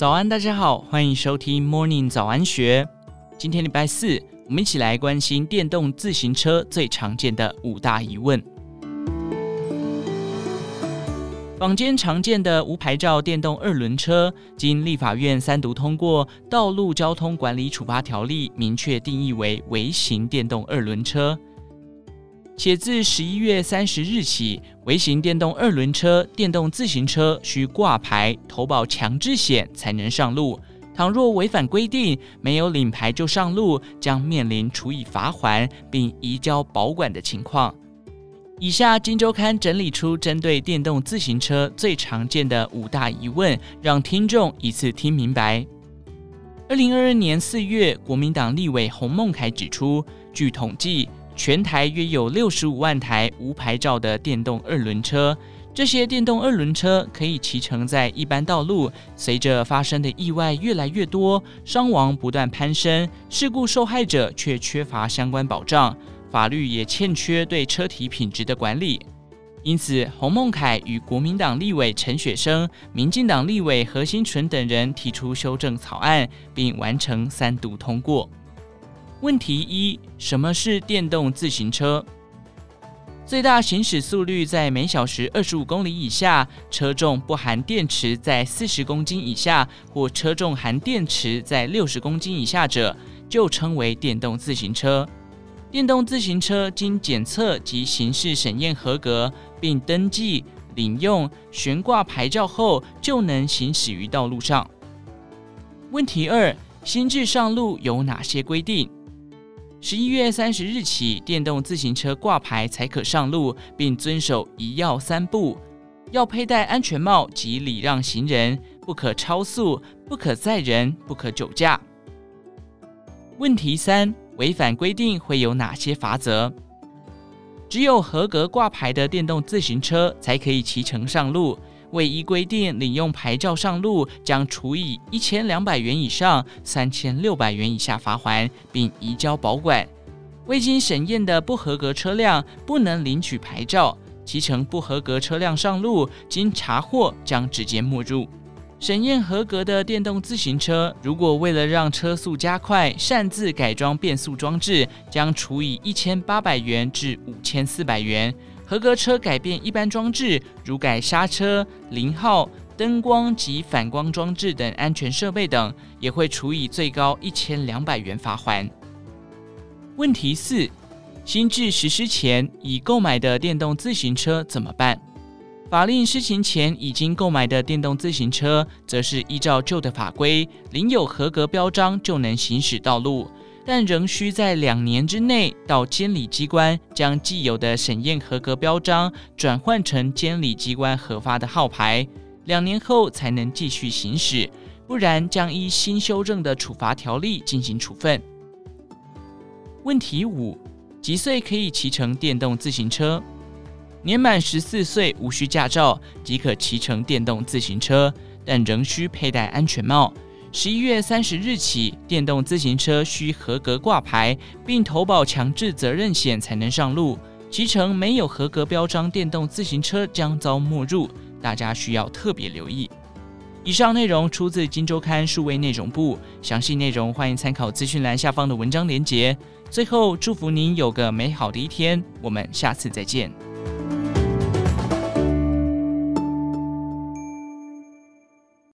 早安，大家好，欢迎收听 Morning 早安学。今天礼拜四，我们一起来关心电动自行车最常见的五大疑问。坊间常见的无牌照电动二轮车，经立法院三读通过，《道路交通管理处罚条例》明确定义为微型电动二轮车。且自十一月三十日起，微型电动二轮车、电动自行车需挂牌、投保强制险才能上路。倘若违反规定，没有领牌就上路，将面临处以罚锾并移交保管的情况。以下《金周刊》整理出针对电动自行车最常见的五大疑问，让听众一次听明白。二零二二年四月，国民党立委洪孟楷指出，据统计，全台约有六十五万台无牌照的电动二轮车，这些电动二轮车可以骑乘在一般道路。随着发生的意外越来越多，伤亡不断攀升，事故受害者却缺乏相关保障，法律也欠缺对车体品质的管理。因此，洪孟楷与国民党立委陈雪生、民进党立委何新纯等人提出修正草案，并完成三读通过。问题一：什么是电动自行车？最大行驶速率在每小时二十五公里以下，车重不含电池在四十公斤以下，或车重含电池在六十公斤以下者，就称为电动自行车。电动自行车经检测及形式审验合格，并登记领用悬挂牌照后，就能行驶于道路上。问题二：新制上路有哪些规定？十一月三十日起，电动自行车挂牌才可上路，并遵守一要三不：要佩戴安全帽及礼让行人，不可超速，不可载人，不可酒驾。问题三：违反规定会有哪些罚则？只有合格挂牌的电动自行车才可以骑乘上路。未依规定领用牌照上路，将处以一千两百元以上三千六百元以下罚锾，并移交保管。未经审验的不合格车辆不能领取牌照，骑乘不合格车辆上路，经查获将直接没入。审验合格的电动自行车，如果为了让车速加快，擅自改装变速装置，将处以一千八百元至五千四百元。合格车改变一般装置，如改刹车、零号、灯光及反光装置等安全设备等，也会处以最高一千两百元罚款。问题四：新制实施前已购买的电动自行车怎么办？法令施行前已经购买的电动自行车，则是依照旧的法规，领有合格标章就能行驶道路。但仍需在两年之内到监理机关将既有的审验合格标章转换成监理机关核发的号牌，两年后才能继续行驶，不然将依新修正的处罚条例进行处分。问题五：几岁可以骑乘电动自行车？年满十四岁无需驾照即可骑乘电动自行车，但仍需佩戴安全帽。十一月三十日起，电动自行车需合格挂牌，并投保强制责任险才能上路。骑乘没有合格标章电动自行车将遭没入，大家需要特别留意。以上内容出自《今周刊》数位内容部，详细内容欢迎参考资讯栏下方的文章连结。最后，祝福您有个美好的一天，我们下次再见。